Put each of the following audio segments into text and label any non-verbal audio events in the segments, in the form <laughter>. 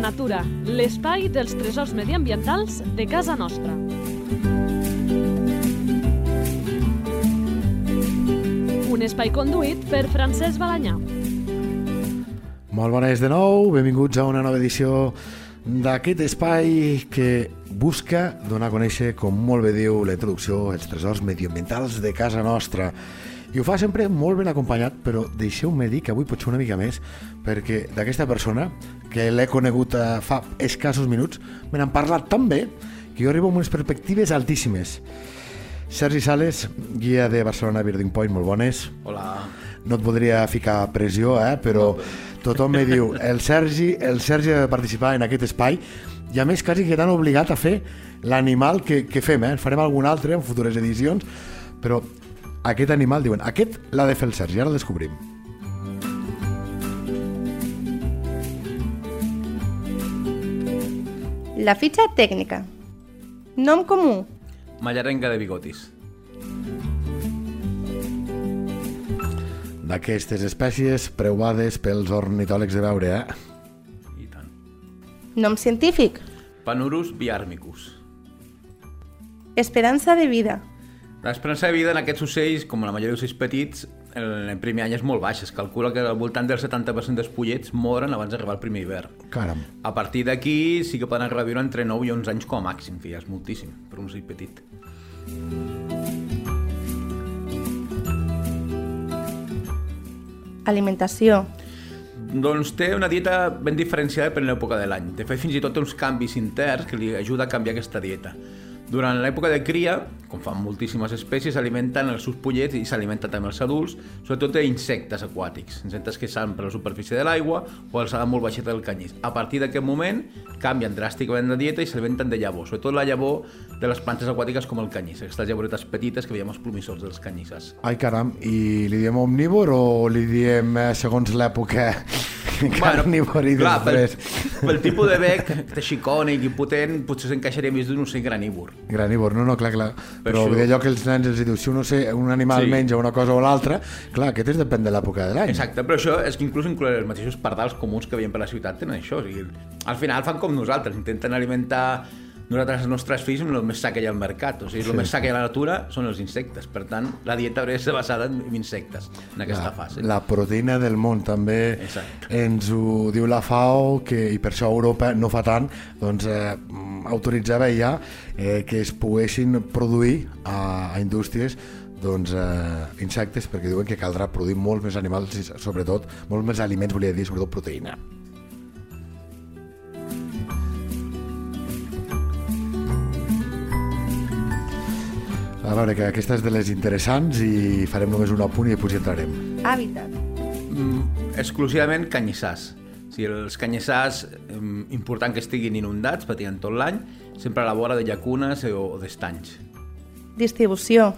natura, l'espai dels tresors mediambientals de casa nostra. Un espai conduït per Francesc Balanyà. Molt bones de nou, benvinguts a una nova edició d'aquest espai que busca donar a conèixer, com molt bé diu la introducció, els tresors mediambientals de casa nostra. I ho fa sempre molt ben acompanyat, però deixeu-me dir que avui pot ser una mica més, perquè d'aquesta persona, que l'he conegut eh, fa escassos minuts, me n'han parlat tan bé que jo arribo amb unes perspectives altíssimes. Sergi Sales, guia de Barcelona Birding Point, molt bones. Hola. No et podria ficar pressió, eh? però tothom me diu el Sergi, el Sergi ha de participar en aquest espai i a més quasi que t'han obligat a fer l'animal que, que fem, eh? farem algun altre en futures edicions, però aquest animal, diuen, aquest l'ha de fer el Sergi, ara el descobrim. La fitxa tècnica. Nom comú. Mallarenga de bigotis. D'aquestes espècies preuades pels ornitòlegs de veure, eh? I tant. Nom científic. Panurus biarmicus. Esperança de vida. L'esperança de vida en aquests ocells, com la majoria d'ocells petits, el, el primer any és molt baixa. Es calcula que al voltant del 70% dels pollets moren abans d'arribar al primer hivern. Caram. A partir d'aquí sí que poden arribar a viure entre 9 i 11 anys com a màxim, que ja és moltíssim per un ocell petit. Alimentació. Doncs té una dieta ben diferenciada per l'època de l'any. De fet, fins i tot té uns canvis interns que li ajuda a canviar aquesta dieta. Durant l'època de cria, com fan moltíssimes espècies, s'alimenten els seus pollets i s'alimenten també els adults, sobretot d'insectes aquàtics, insectes que estan per la superfície de l'aigua o alçada molt baixeta del canyís. A partir d'aquest moment canvien dràsticament de dieta i s'alimenten de llavor, sobretot la llavor de les plantes aquàtiques com el canyís, aquestes llavoretes petites que veiem als plomissors dels canyisses. Ai, caram, i li diem omnívor o li diem eh, segons l'època carnívor i clar, pel, després? pel tipus de bec, que xicònic i potent, potser s'encaixaria més d'un ocell granívor. Granívor, no, no, clar, clar. Per Però això- allò que els nens els diu, si un, ocell, un animal Sí. menja una cosa o l'altra, clar, aquest és depèn de l'època de l'any. Exacte, però això és que inclús inclús els mateixos pardals comuns que veiem per la ciutat tenen això. O sigui, al final fan com nosaltres, intenten alimentar nosaltres els nostres fills el més sa que hi ha al mercat. O sigui, el més sa que hi ha a la natura són els insectes. Per tant, la dieta hauria de ser basada en insectes en aquesta la, fase. la proteïna del món també Exacte. ens ho diu la FAO que, i per això Europa no fa tant doncs, eh, mm, autoritzava ja eh, que es poguessin produir a, a indústries doncs, eh, insectes perquè diuen que caldrà produir molts més animals i sobretot molts més aliments, volia dir, sobretot proteïna. A veure, que aquesta és de les interessants i farem només un apunt i després hi entrarem. Hàbitat. Mm, exclusivament canyissars. O sigui, els canyissars, eh, important que estiguin inundats, patien tot l'any, sempre a la vora de llacunes o d'estanys. Distribució.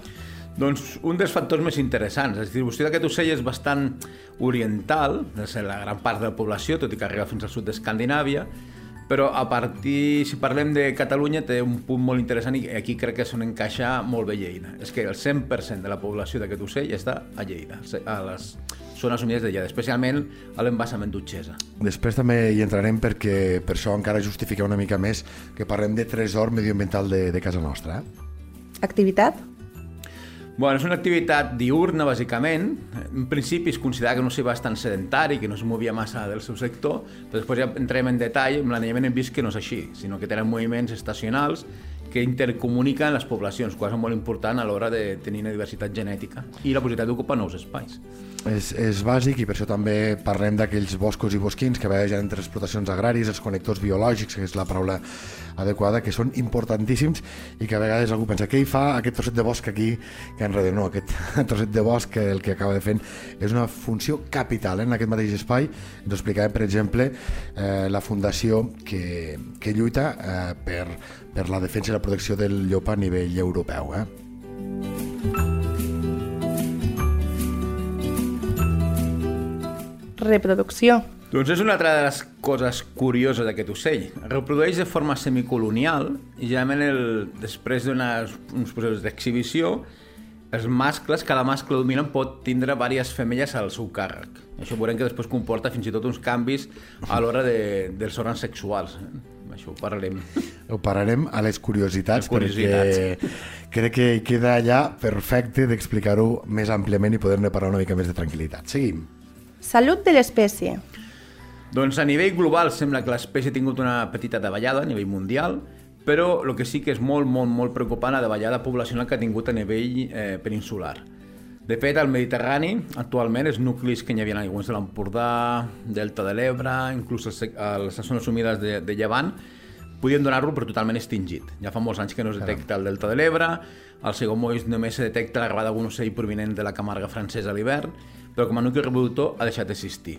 Doncs un dels factors més interessants. La distribució d'aquest ocell és bastant oriental, és la gran part de la població, tot i que arriba fins al sud d'Escandinàvia, però a partir, si parlem de Catalunya, té un punt molt interessant i aquí crec que s'on encaixa molt bé Lleida. És que el 100% de la població d'aquest ocell està a Lleida, a les zones humides de Lleida, especialment a l'embassament d'Utxesa. Després també hi entrarem perquè per això encara justifica una mica més que parlem de tresor medioambiental de, de casa nostra. Eh? Activitat. Bueno, és una activitat diurna, bàsicament. En principi es considera que no s'hi bastant sedentari, que no es movia massa del seu sector, però després ja entrem en detall, amb l'anellament hem vist que no és així, sinó que tenen moviments estacionals que intercomuniquen les poblacions, cosa molt important a l'hora de tenir una diversitat genètica i la possibilitat d'ocupar nous espais. És, és bàsic i per això també parlem d'aquells boscos i bosquins que vegen entre explotacions agràries, els connectors biològics, que és la paraula adequada, que són importantíssims i que a vegades algú pensa què hi fa aquest trosset de bosc aquí que enrere no, aquest <laughs> trosset de bosc que el que acaba de fent és una funció capital eh? en aquest mateix espai ens explicàvem per exemple eh, la fundació que, que lluita eh, per, per la defensa i la protecció del llop a nivell europeu eh? Reproducció. Doncs és una altra de les coses curioses d'aquest ocell. Reprodueix de forma semicolonial i generalment el, després d'uns processos d'exhibició els mascles, cada mascle dominant pot tindre diverses femelles al seu càrrec. Això veurem que després comporta fins i tot uns canvis a l'hora de, dels òrgans sexuals. Això ho parlarem. Ho pararem a les curiositats, Les curiositats. perquè crec que queda allà perfecte d'explicar-ho més àmpliament i poder-ne parlar una mica més de tranquil·litat. Seguim. Salut de l'espècie. Doncs a nivell global sembla que l'espècie ha tingut una petita davallada a nivell mundial, però el que sí que és molt, molt, molt preocupant la davallada poblacional que ha tingut a nivell eh, peninsular. De fet, al Mediterrani, actualment, els nuclis que hi havia aigües de l'Empordà, Delta de l'Ebre, inclús les, les zones humides de, de Llevant, podien donar-lo per totalment extingit. Ja fa molts anys que no es detecta el Delta de l'Ebre, al segon moll només se detecta la gravada d'un ocell provinent de la Camarga francesa a l'hivern, però com a nucli reproductor ha deixat d'existir.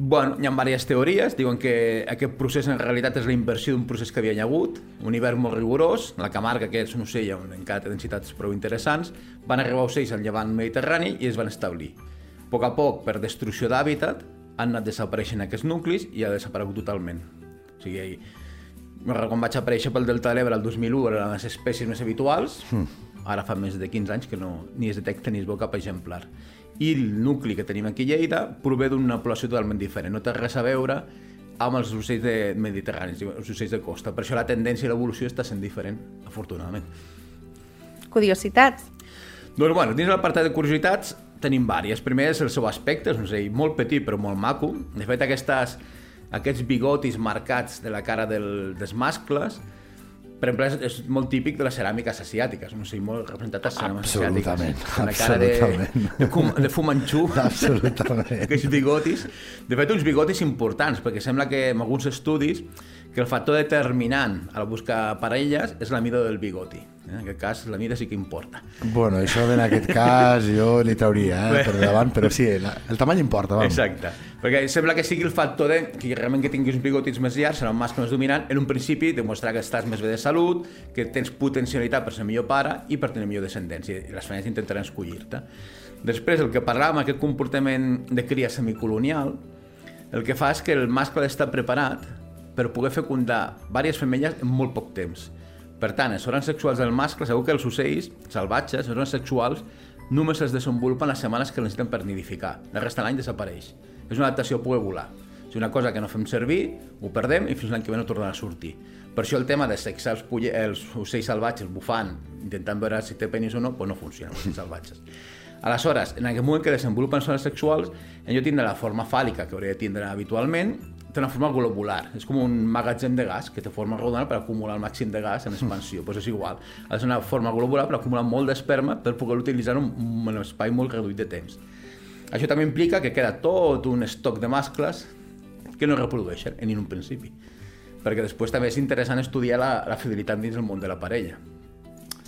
Bueno, hi ha diverses teories, diuen que aquest procés en realitat és la inversió d'un procés que havia hi hagut, un hivern molt rigorós, la Camarga, que és un ocell on encara té densitats prou interessants, van arribar ocells al llevant mediterrani i es van establir. A poc a poc, per destrucció d'hàbitat, han anat desapareixent aquests nuclis i ha desaparegut totalment. Sigui, ahir, quan vaig aparèixer pel Delta de l'Ebre el 2001 eren les espècies més habituals, ara fa més de 15 anys que no, ni es detecta ni es veu cap exemplar. I el nucli que tenim aquí a Lleida prové d'una població totalment diferent, no té res a veure amb els ocells de mediterranis, els ocells de costa. Per això la tendència i l'evolució està sent diferent, afortunadament. Curiositats. Doncs bueno, dins l'apartat de curiositats tenim vàries. Primer és el seu aspecte, és un ocell molt petit però molt maco. De fet, aquestes, aquests bigotis marcats de la cara del, dels mascles, per exemple, és, és molt típic de les ceràmiques asiàtiques, un ocell molt representat a ceràmiques Absolutament, asiàtiques. La cara de, absolutament. de, cum, de fumanxú. <laughs> Absolutament. Aquests bigotis. De fet, uns bigotis importants, perquè sembla que en alguns estudis que el factor determinant a la busca parelles és la mida del bigoti. En aquest cas, la mida sí que importa. Bueno, això en aquest cas jo li trauria eh, per <laughs> davant, però sí, la, el tamany importa, vam. Exacte. Perquè sembla que sigui el factor de que realment que tinguis uns bigotis més llargs serà un mascle més dominant, en un principi demostrar que estàs més bé de salut, que tens potencialitat per ser millor pare i per tenir millor descendència, i les femelles intentaran escollir-te. Després, el que parlàvem, aquest comportament de cria semicolonial, el que fa és que el mascle està preparat per poder fecundar diverses femelles en molt poc temps. Per tant, els òrgans sexuals del mascle, segur que els ocells salvatges, els òrgans sexuals, només es desenvolupen les setmanes que necessiten per nidificar. La resta de l'any desapareix. És una adaptació a poder volar. És una cosa que no fem servir, ho perdem i fins l'any que ve no tornarà a sortir. Per això el tema de sexar els, pulle, els ocells salvatges bufant, intentant veure si té penis o no, doncs no funciona, els salvatges. Aleshores, en aquest moment que desenvolupen zones sexuals, en lloc de tindre la forma fàl·lica que hauria de tindre habitualment, té una forma globular. És com un magatzem de gas que té forma rodona per acumular el màxim de gas en expansió. pues és igual. Ser una forma globular per acumular molt d'esperma per poder utilitzar en un, un espai molt reduït de temps. Això també implica que queda tot un estoc de mascles que no reprodueixen en un principi. Perquè després també és interessant estudiar la, la fidelitat dins el món de la parella.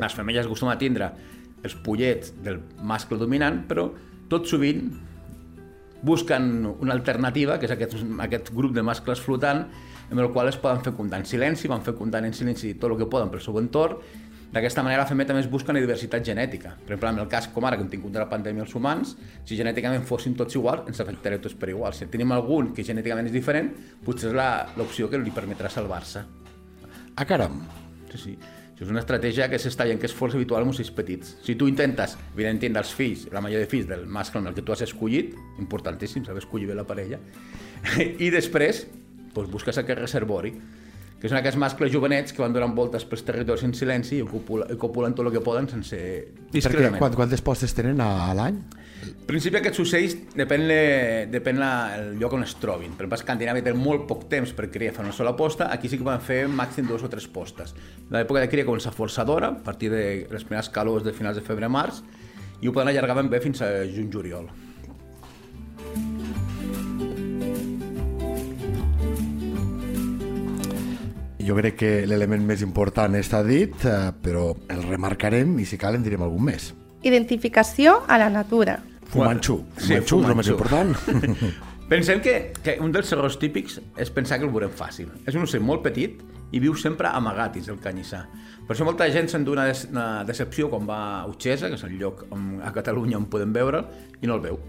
Les femelles acostumen a tindre els pollets del mascle dominant, però tot sovint busquen una alternativa, que és aquest, aquest grup de mascles flotant, amb el qual es poden fecundar en silenci, van fecundant en silenci tot el que poden pel seu entorn, D'aquesta manera, la femella també es busca una diversitat genètica. Per exemple, en el cas com ara que hem tingut de la pandèmia els humans, si genèticament fóssim tots iguals, ens afectaria tots per igual. Si tenim algun que genèticament és diferent, potser és la- l'opció que li permetrà salvar-se. Ah, caram. Sí, sí. És una estratègia que s'està veient que és força habitual en ocells petits. Si tu intentes, evidentment, dels fills, la majoria de fills del mascle amb el que tu has escollit, importantíssim saber escollir bé la parella, <laughs> i després doncs, busques aquest reservori, que són aquests mascles jovenets que van donant voltes pels territoris en silenci i copulen, i copulen tot el que poden sense... Perquè discretament. quant, quantes postes tenen a, a l'any? En principi aquests ocells depèn, le, depèn la, el lloc on es trobin. Per exemple, Escandinàvia tenen molt poc temps per criar fer una sola posta, aquí sí que poden fer màxim dos o tres postes. L'època de cria comença força d'hora, a partir de les primeres calors de finals de febrer-març, i ho poden allargar ben bé fins a juny-juliol. Jo crec que l'element més important està dit, eh, però el remarcarem i si cal en direm algun més. Identificació a la natura. Fumanxú. Sí, Fumanxú és el més important. <laughs> Pensem que, que un dels errors típics és pensar que el veurem fàcil. És un ocell molt petit i viu sempre amagat dins el canyissar. Per això molta gent se'n dona una decepció quan va a Utxesa, que és el lloc on, a Catalunya on podem veure'l, i no el veu.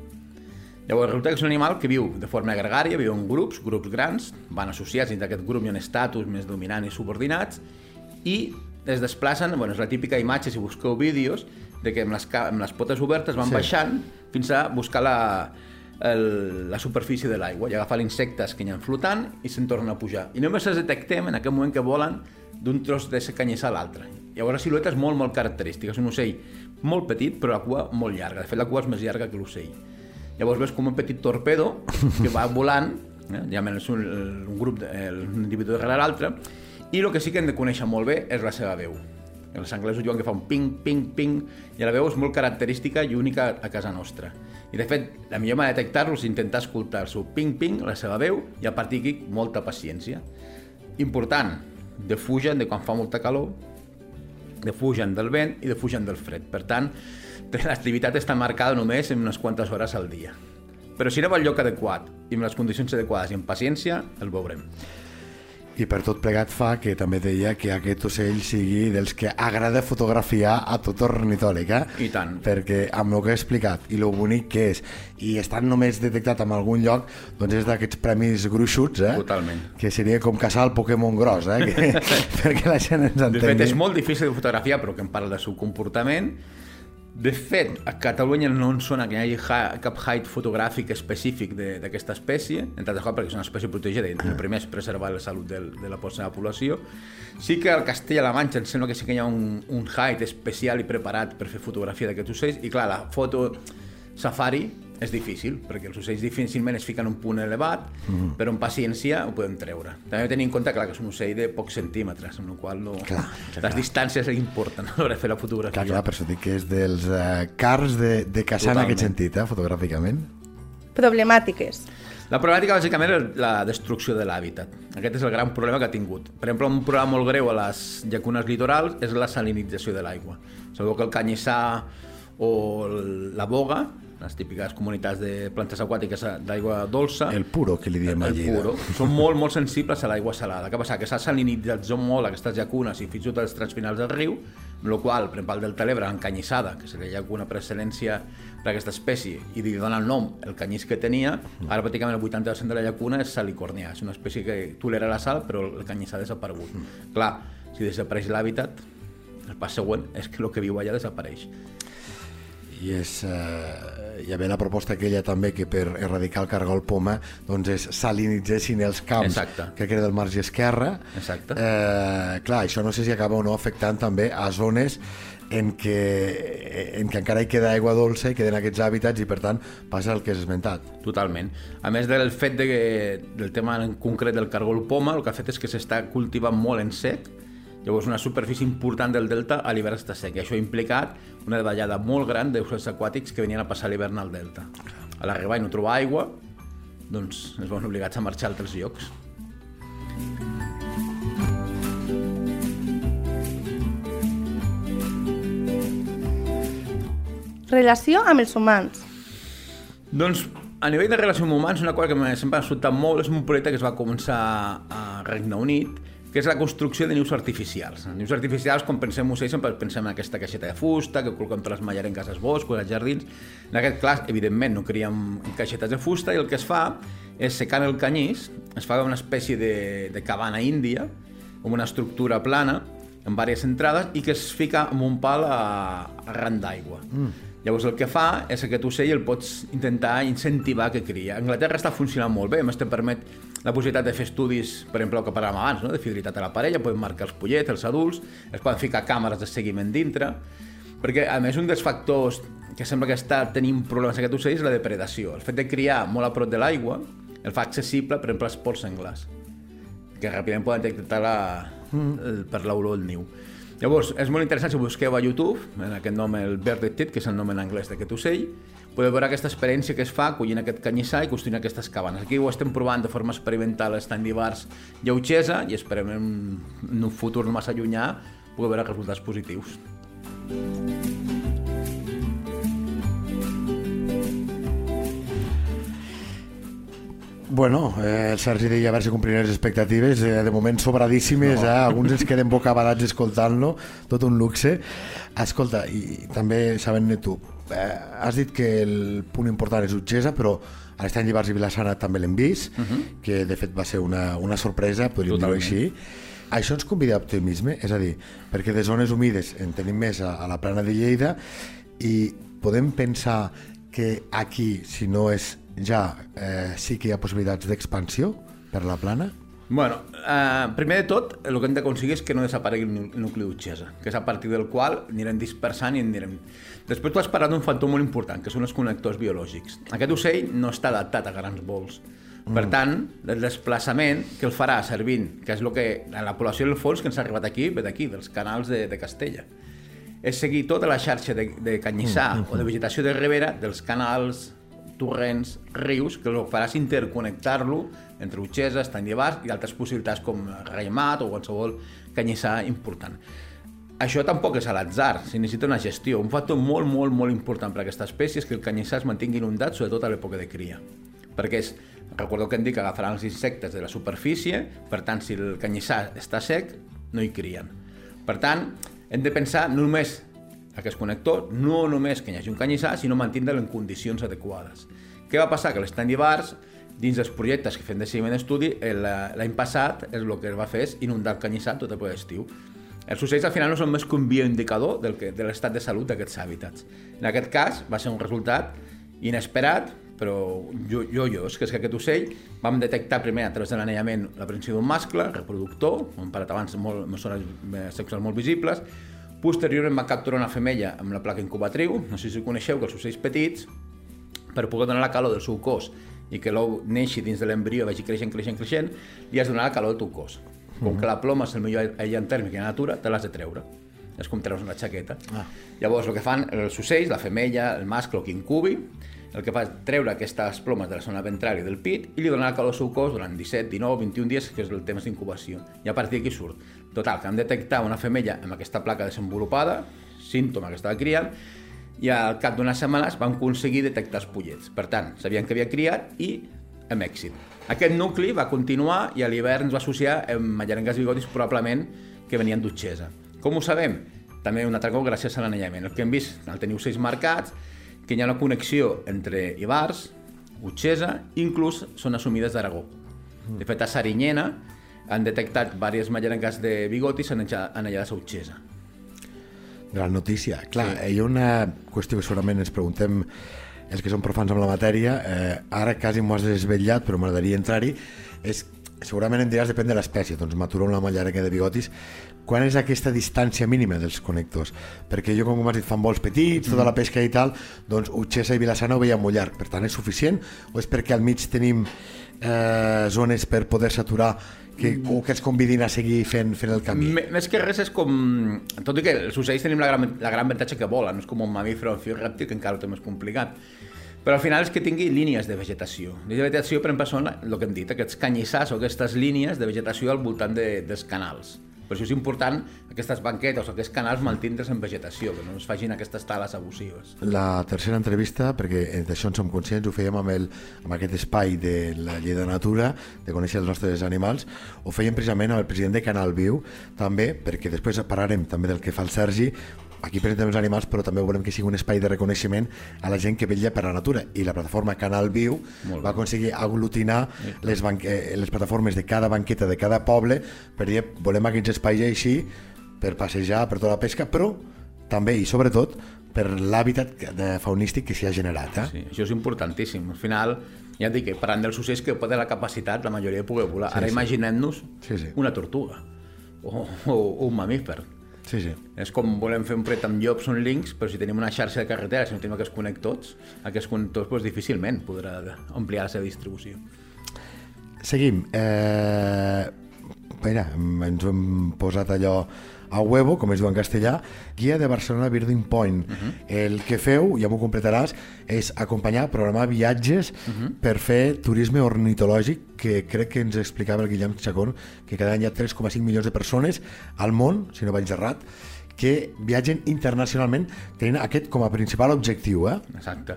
Llavors, resulta que és un animal que viu de forma gregària, viu en grups, grups grans, van associats dins d'aquest grup ha un estatus més dominant i subordinats, i es desplacen, bueno, és la típica imatge, si busqueu vídeos, de que amb les, amb les potes obertes van Sí. baixant fins a buscar la, el, la superfície de l'aigua i agafar insectes que hi ha flotant i se'n tornen a pujar. I només els detectem en aquest moment que volen d'un tros de canyissar a l'altre. Llavors la silueta és molt, molt característica. És un ocell molt petit, però la cua molt llarga. De fet, la cua és més llarga que l'ocell. Llavors veus com un petit torpedo que va volant, eh? ja és un, un grup, de, un individu darrere l'altre, i el que sí que hem de conèixer molt bé és la seva veu. Els anglesos diuen que fa un ping, ping, ping, i la veu és molt característica i única a casa nostra. I de fet, la millor manera de detectar-lo és intentar escoltar el seu ping, ping, la seva veu, i a partir d'aquí molta paciència. Important, defugen de quan fa molta calor, defugen del vent i defugen del fred. Per tant, <laughs> l'activitat està marcada només en unes quantes hores al dia. Però si anem al lloc adequat i amb les condicions adequades i amb paciència, el veurem. I per tot plegat fa que també deia que aquest ocell sigui dels que agrada fotografiar a tot ornitòleg, eh? I tant. Perquè amb el que he explicat i lo bonic que és, i estan només detectat en algun lloc, doncs és d'aquests premis gruixuts, eh? Totalment. Que seria com caçar el Pokémon gros, eh? Que, <laughs> perquè la gent ens De entengui. fet, és molt difícil de fotografiar, però que em parla del seu comportament. De fet, a Catalunya no ens sona que hi hagi ha- cap height fotogràfic específic de- d'aquesta espècie, entre altres coses perquè és una espècie protegida i el primer és preservar la salut del, de la seva població. Sí que al Castella-La Manxa em sembla que sí que hi ha un, un height especial i preparat per fer fotografia d'aquests ocells, i clar, la foto safari és difícil, perquè els ocells difícilment es fiquen en un punt elevat, mm. però amb paciència ho podem treure. També tenir en compte clar, que és un ocell de pocs centímetres, amb la qual no... Clar, clar, les distàncies importen a l'hora de fer la fotografia. Clar, clar, per això dic que és dels eh, cars de, de caçar en Totalment. aquest sentit, eh? fotogràficament. Problemàtiques. La problemàtica bàsicament és la destrucció de l'hàbitat. Aquest és el gran problema que ha tingut. Per exemple, un problema molt greu a les llacunes litorals és la salinització de l'aigua. Sabeu que el canyissà o la boga, les típiques comunitats de plantes aquàtiques d'aigua dolça, El puro, que li diem a el puro, són molt, molt sensibles a l'aigua salada. Què passa? Que s'ha salinitzat molt aquestes llacunes i fins i tot els trams finals del riu, amb la qual per exemple, el Delta de l'Ebre, l'encanyissada, que seria llacuna per excel·lència per aquesta espècie, i li dona el nom el canyís que tenia, ara pràcticament el 80% de la llacuna és salicornia, és una espècie que tolera la sal, però el canyissà ha desaparegut. Clar, si desapareix l'hàbitat, el pas següent és que el que viu allà desapareix. I és, eh, hi havia la proposta aquella també que per erradicar el cargol poma doncs es salinitzessin els camps Exacte. que queda del marge esquerre Exacte. eh, clar, això no sé si acaba o no afectant també a zones en què, en què encara hi queda aigua dolça i queden aquests hàbitats i per tant passa el que has esmentat Totalment. A més del fet de que, del tema en concret del cargol poma, el que ha fet és que s'està cultivant molt en sec, llavors una superfície important del delta a l'hivern està sec, i això ha implicat una davallada molt gran d'ocells aquàtics que venien a passar l'hivern al delta. A l'arribar i no trobar aigua, doncs es van obligats a marxar a altres llocs. Relació amb els humans. Doncs a nivell de relació amb humans, una cosa que sempre m'ha sobtat molt és un projecte que es va començar a Regne Unit, que és la construcció de nius artificials. Els nius artificials, quan pensem en ocells, sempre pensem en aquesta caixeta de fusta, que col·loquem per les mallarenques als boscos, als jardins. En aquest cas, evidentment, no críem en caixetes de fusta i el que es fa és secant el canyís, es fa una espècie de, de cabana índia, amb una estructura plana, amb diverses entrades, i que es fica amb un pal a, a ran d'aigua. Mm. Llavors el que fa és que aquest ocell el pots intentar incentivar que cria. A Anglaterra està funcionant molt bé, a més te permet la possibilitat de fer estudis, per exemple, el que parlàvem abans, no? de fidelitat a la parella, podem marcar els pollets, els adults, es poden ficar càmeres de seguiment dintre, perquè a més un dels factors que sembla que està tenint problemes aquest ocell és la depredació. El fet de criar molt a prop de l'aigua el fa accessible, per exemple, als porcs senglars que ràpidament poden detectar la, el, per l'olor del niu. Llavors, és molt interessant si busqueu a YouTube, en aquest nom el Birded Tit, que és el nom en anglès d'aquest ocell, podeu veure aquesta experiència que es fa collint aquest canyissar i construint aquestes cabanes. Aquí ho estem provant de forma experimental a Estany d'Ibars i a Utxesa i esperem en un futur no massa llunyà poder veure resultats positius. Bueno, eh, el Sergi deia a veure si complirem les expectatives, eh, de moment sobradíssimes, no. eh? alguns ens queden bocabadats escoltant-lo, tot un luxe. Escolta, i també sabent tu, eh, has dit que el punt important és Utgesa, però a l'Estany Llibars i Vilassana també l'hem vist, uh -huh. que de fet va ser una, una sorpresa, podríem dir-ho així. això ens convida a optimisme, és a dir, perquè de zones humides en tenim més a, a la plana de Lleida i podem pensar que aquí, si no és ja, eh, sí que hi ha possibilitats d'expansió per la plana? Bueno, eh, primer de tot, el que hem d'aconseguir és que no desaparegui el nu- el nucli d'Utxesa, que és a partir del qual anirem dispersant i anirem... Després tu has parlat d'un factor molt important, que són els connectors biològics. Aquest ocell no està adaptat a grans vols. Per tant, el desplaçament que el farà servint, que és el que la població del fons que ens ha arribat aquí, ve d'aquí, dels canals de, de Castella, és seguir tota la xarxa de, de canyissar o de vegetació de ribera dels canals, torrents, rius, que el que farà és interconnectar-lo entre Utxesa, Estany de Bas i altres possibilitats com Reimat o qualsevol canyissar important. Això tampoc és a l'atzar, si necessita una gestió. Un factor molt, molt, molt important per a aquesta espècie és que el canyissar es mantingui inundat, sobretot a l'època de cria. Perquè és, recordeu que hem dit que agafaran els insectes de la superfície, per tant, si el canyissar està sec, no hi crien. Per tant, hem de pensar no només aquest connector, no només que hi hagi un canyissar, sinó mantindre'l en condicions adequades. Què va passar? Que l'estany d'Ibars, dins dels projectes que fem de seguiment d'estudi, el- l'any passat el que es va fer és inundar el canyissar tot el ple d'estiu. Els ocells al final no són més que un bioindicador del que, de l'estat de salut d'aquests hàbitats. En aquest cas va ser un resultat inesperat, però jo, jo, jo, és que, és que aquest ocell vam detectar primer a través de l'anellament la presència d'un mascle, reproductor, com hem abans, molt, zones eh, sexuals molt visibles, posteriorment va capturar una femella amb la placa incubatriu, no sé si coneixeu que els ocells petits, per poder donar la calor del seu cos i que l'ou neixi dins de l'embrió, vagi creixent, creixent, creixent, li has de donar la calor del teu cos. Com que la ploma és el millor aïllant tèrmic en la natura, te l'has de treure. És com treus una xaqueta. Ah. Llavors, el que fan els ocells, la femella, el mascle o qui incubi, el que fa és treure aquestes plomes de la zona ventral i del pit i li donar la calor al seu cos durant 17, 19, 21 dies, que és el temps d'incubació. I a partir d'aquí surt. Total, que hem detectat una femella amb aquesta placa desenvolupada, símptoma que estava criant, i al cap d'unes setmanes van aconseguir detectar els pollets. Per tant, sabien que havia criat i amb èxit. Aquest nucli va continuar i a l'hivern es va associar amb mallarengues bigotis probablement que venien d'Utxesa. Com ho sabem? També un altre cop gràcies a l'anellament. El que hem vist, el teniu seis marcats, que hi ha una connexió entre Ibars, Utxesa, inclús són assumides d'Aragó. De fet, a Sarinyena han detectat diverses mallarengues de bigotis anellades a Utxesa. Gran notícia. Clar, sí. hi ha una qüestió que segurament ens preguntem els que són profans amb la matèria, eh, ara quasi m'ho has desvetllat, però m'agradaria entrar-hi, és segurament em diràs depèn de l'espècie, doncs maturó una mallarenga de bigotis, quan és aquesta distància mínima dels connectors? Perquè jo, com m'has dit, fan vols petits, tota la pesca i tal, doncs Utxessa i Vilassana ho veiem molt llarg, per tant és suficient? O és perquè al mig tenim eh, zones per poder saturar que, o que ens convidin a seguir fent, fent el camí? M més que res és com... Tot i que els ocells tenim la gran, la gran avantatge que volen, no és com un mamífer o un fiu rèptil que encara ho té més complicat. Però al final és que tingui línies de vegetació. Línies de vegetació, per exemple, són el que hem dit, aquests canyissars o aquestes línies de vegetació al voltant de, dels canals. Per això és important aquestes banquetes o aquests canals mantindre's en vegetació, que no es facin aquestes tales abusives. La tercera entrevista, perquè d'això en som conscients, ho fèiem amb, el, amb aquest espai de la llei de natura, de conèixer els nostres animals, ho fèiem precisament amb el president de Canal Viu, també, perquè després parlarem també del que fa el Sergi, aquí presentem els animals, però també volem que sigui un espai de reconeixement a la gent que vetlla per la natura. I la plataforma Canal Viu va aconseguir aglutinar les, banque les plataformes de cada banqueta de cada poble per dir, volem aquests espais així per passejar, per tota la pesca, però també i sobretot per l'hàbitat faunístic que s'hi ha generat. Eh? Sí, això és importantíssim. Al final, ja et dic que parlant dels ocells que poden la capacitat, la majoria de poder volar. Sí, Ara sí. imaginem-nos Sí, sí. una tortuga o, o, o un mamífer. Sí, sí. És com volem fer un pret amb llops o links, però si tenim una xarxa de carretera, si no tenim aquests connectors, aquests connectors doncs, difícilment podrà ampliar la seva distribució. Seguim. Eh, mira, ens hem posat allò a huevo, com es diu en castellà, guia de Barcelona Birding Point. Uh -huh. El que feu, ja m'ho completaràs, és acompanyar, programar viatges uh -huh. per fer turisme ornitològic, que crec que ens explicava el Guillem Chacón, que cada any hi ha 3,5 milions de persones al món, si no vaig errat, que viatgen internacionalment tenint aquest com a principal objectiu. Eh? Exacte.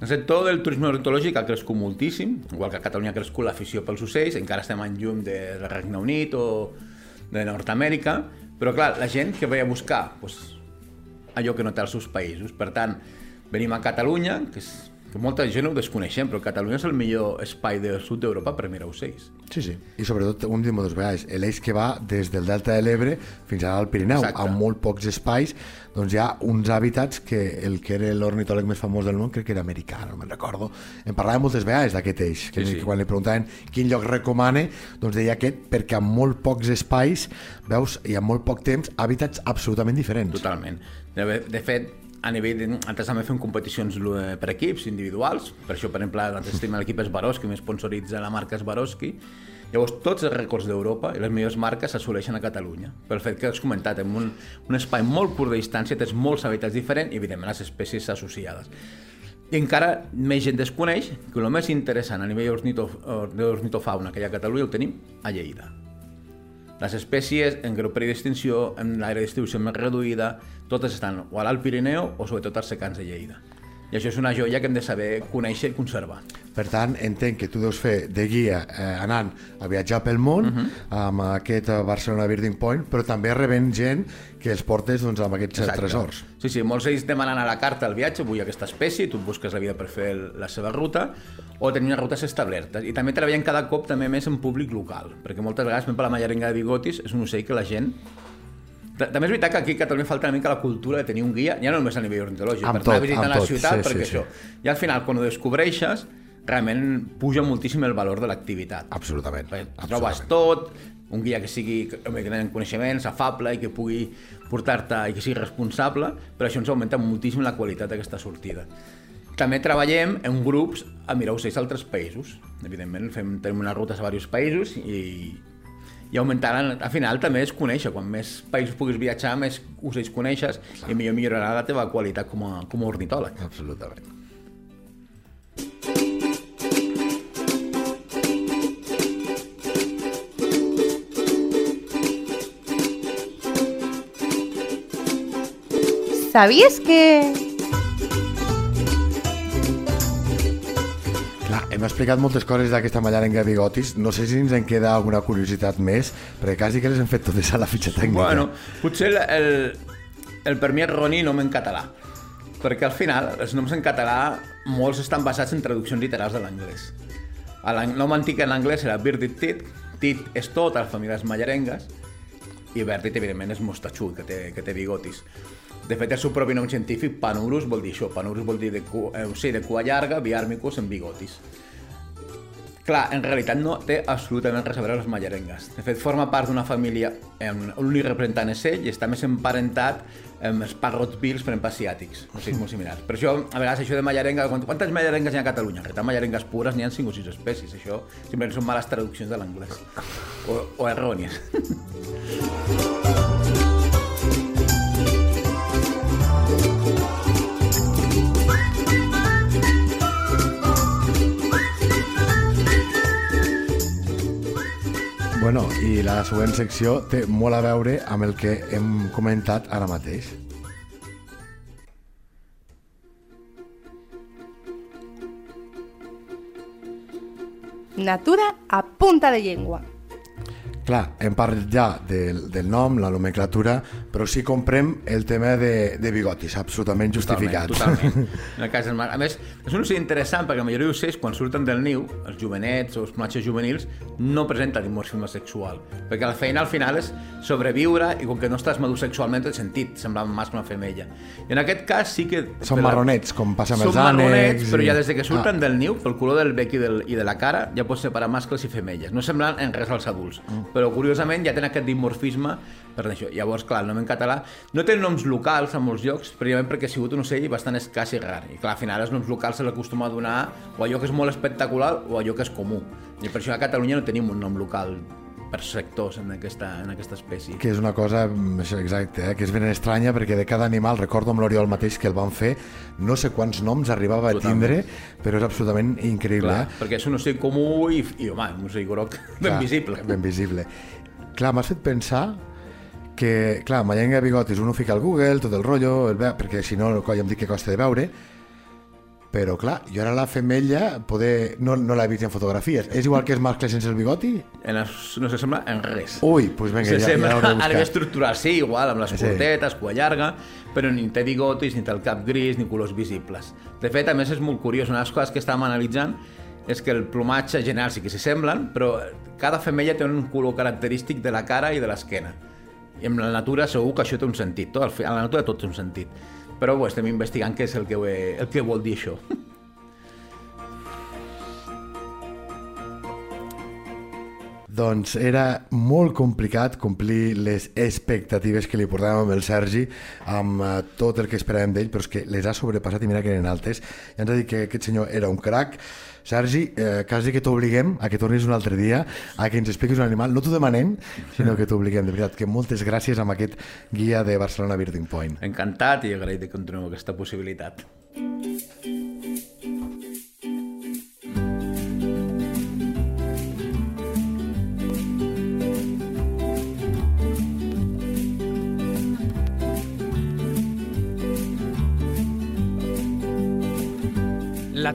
El sector del turisme ornitològic ha crescut moltíssim, igual que a Catalunya ha crescut l'afició pels ocells, encara estem en llum del Regne Unit o de Nord-Amèrica, però clar, la gent que ve a buscar pues, allò que no té als seus països. Per tant, venim a Catalunya, que, és, que molta gent ho desconeixem, però Catalunya és el millor espai del sud d'Europa per mirar ocells. Sí, sí. I sobretot, un dia moltes vegades, l'eix que va des del Delta de l'Ebre fins al Pirineu, Exacte. amb molt pocs espais, doncs hi ha uns hàbitats que el que era l'ornitòleg més famós del món, crec que era americà, no me'n recordo, en parlàvem moltes vegades d'aquest eix, que, Sí, sí, sí. sí. quan li preguntaven quin lloc recomana, doncs deia aquest, perquè amb molt pocs espais, veus, i amb molt poc temps, hàbitats absolutament diferents. Totalment. De, de fet, a nivell. Nosaltres també fem competicions eh, per equips individuals, per això, per exemple, nosaltres tenim l'equip Swarovski, que sponsoritza la marca Swarovski, Llavors, tots els rècords d'Europa i les millors marques s'assoleixen a Catalunya. Pel fet que has comentat, en un, un espai molt curt de distància tens molts hàbitats diferents i, evidentment, les espècies associades. I encara més gent desconeix que el més interessant a nivell ornito, d'ornitofauna que hi ha a Catalunya ho tenim a Lleida. Les espècies en greu perill d'extinció, en l'àrea de distribució més reduïda, totes estan o a l'Alt Pirineu o sobretot als secans de Lleida. I això és una joia que hem de saber conèixer i conservar. Per tant, entenc que tu deus fer de guia eh, anant a viatjar pel món uh Mhm. -huh. amb aquest eh, Barcelona Birding Point, però també rebent gent que els portes doncs, amb aquests Exacte. tresors. Sí, sí, molts d'ells demanen a la carta el viatge, vull aquesta espècie, tu busques la vida per fer el- la seva ruta, o tenir unes rutes establertes. I també treballen cada cop també més en públic local, perquè moltes vegades, per exemple, la mallarenga de bigotis és un ocell que la gent Ta- També és veritat que aquí a Catalunya falta una mica la cultura de tenir un guia, ja no només a nivell ornitològic, Amb per tot, anar visitar amb la tot, ciutat, sí, perquè sí, això... I al final, quan ho descobreixes, realment puja moltíssim el valor de l'activitat. Absolutament. Perquè absolutament. trobes tot, un guia que sigui que que tingui coneixements, afable i que pugui portar-te i que sigui responsable, però això ens augmenta moltíssim la qualitat d'aquesta sortida. També treballem en grups a mirar ocells d'altres països. Evidentment, fem, tenim unes rutes a diversos països i, i augmentant, al final també es conèixer. Quan més països puguis viatjar, més ocells coneixes i millor millorarà la teva qualitat com a, com a ornitòleg. Absolutament. ¿Sabías que...? Clar, hem explicat moltes coses d'aquesta mallarenga de bigotis. No sé si ens en queda alguna curiositat més, perquè quasi que les hem fet totes a la fitxa tècnica. Bueno, potser el, el, el per mi erroni nom en català, perquè al final els noms en català molts estan basats en traduccions literals de l'anglès. El nom antic en anglès era Birdit Tit, Tit és família de les mallarengues, i Birdit, evidentment, és mostatxut, que té, que té bigotis. De fet, el seu propi nom científic, Panurus, vol dir això. Panurus vol dir de, cu, eh, sí, de cua llarga, biarmicus en bigotis. Clar, en realitat no té absolutament res a veure amb les mallarengues. De fet, forma part d'una família, eh, l'únic representant és ell, i està més emparentat amb els parrotsvils, per exemple, asiàtics, o sigui, molt similars. Per això, a vegades, això de mallarenga, quant- quantes mallarengues hi ha a Catalunya? En realitat, mallarengues pures n'hi ha 5 o 6 espècies, això simplement són males traduccions de l'anglès, o, o errònies. <laughs> i la següent secció té molt a veure amb el que hem comentat ara mateix. Natura a punta de llengua. Clar, hem parlat ja del, del nom, la nomenclatura, però sí comprem el tema de, de bigotis, absolutament justificat. Totalment, <laughs> totalment. En el cas del mar. A més, és un ocell interessant perquè la majoria d'ocells, quan surten del niu, els jovenets o els platges juvenils, no presenten dimorfisme sexual. Perquè la feina al final és sobreviure i com que no estàs madur sexualment té sentit, semblar més que una femella. I en aquest cas sí que... Són marronets, com passa amb Són els ànecs marronets, però i- ja des de que surten Ah. del niu, pel color del bec i, del, i de la cara, ja pots separar mascles i femelles. No semblen en res als adults, Mm. Però curiosament ja tenen aquest dimorfisme per això. Llavors, clar, el nom en català no té noms locals a molts llocs, precisament perquè ha sigut un ocell bastant escàs i rar. I clar, al final els noms locals se l'acostuma a donar o allò que és molt espectacular o allò que és comú. I per això a Catalunya no tenim un nom local per sectors en aquesta, en aquesta espècie. que és una cosa mm, això, exacte, eh? que és ben estranya perquè de cada animal, recordo amb l'Oriol mateix que el van fer, no sé quants noms arribava a Totalment. tindre, però és absolutament increïble. Clar, eh? perquè és un ocell comú i, i home, un ocell groc <laughs> ben Clar, visible. Ben visible. Clar, m'has fet pensar que, clar, Mallenga Bigotis, un ho fica al Google, tot el rotllo, el perquè si no, coi, em dic que costa de veure, però clar, jo ara la femella poder... no, no l'he vist en fotografies. És igual que els mascles sense el bigoti? En es, no se sembla en res. Ui, doncs vinga, se ja, sembla ja a nivell estructural, sí, igual, amb les Sí. cortetes, cua llarga, però ni té bigotis, ni té el cap gris, ni colors visibles. De fet, a més, és molt curiós. Una de les coses que estàvem analitzant és que el plomatge general sí que s'hi semblen, però cada femella té un color característic de la cara i de l'esquena. I en la natura segur que això té un sentit. Tot, a la natura tot té un sentit. Però bé, estem investigant què és el que, el que vol dir això. Doncs era molt complicat complir les expectatives que li portàvem amb el Sergi, amb eh, tot el que esperàvem d'ell, però és que les ha sobrepassat i mira que eren altes. I ens ha dit que aquest senyor era un crac. Sergi, eh, quasi que t'obliguem a que tornis un altre dia, a que ens expliquis un animal. No t'ho demanem, sinó que t'obliguem, de veritat. Que moltes gràcies amb aquest guia de Barcelona Birding Point. Encantat i agraït de continuar amb aquesta possibilitat.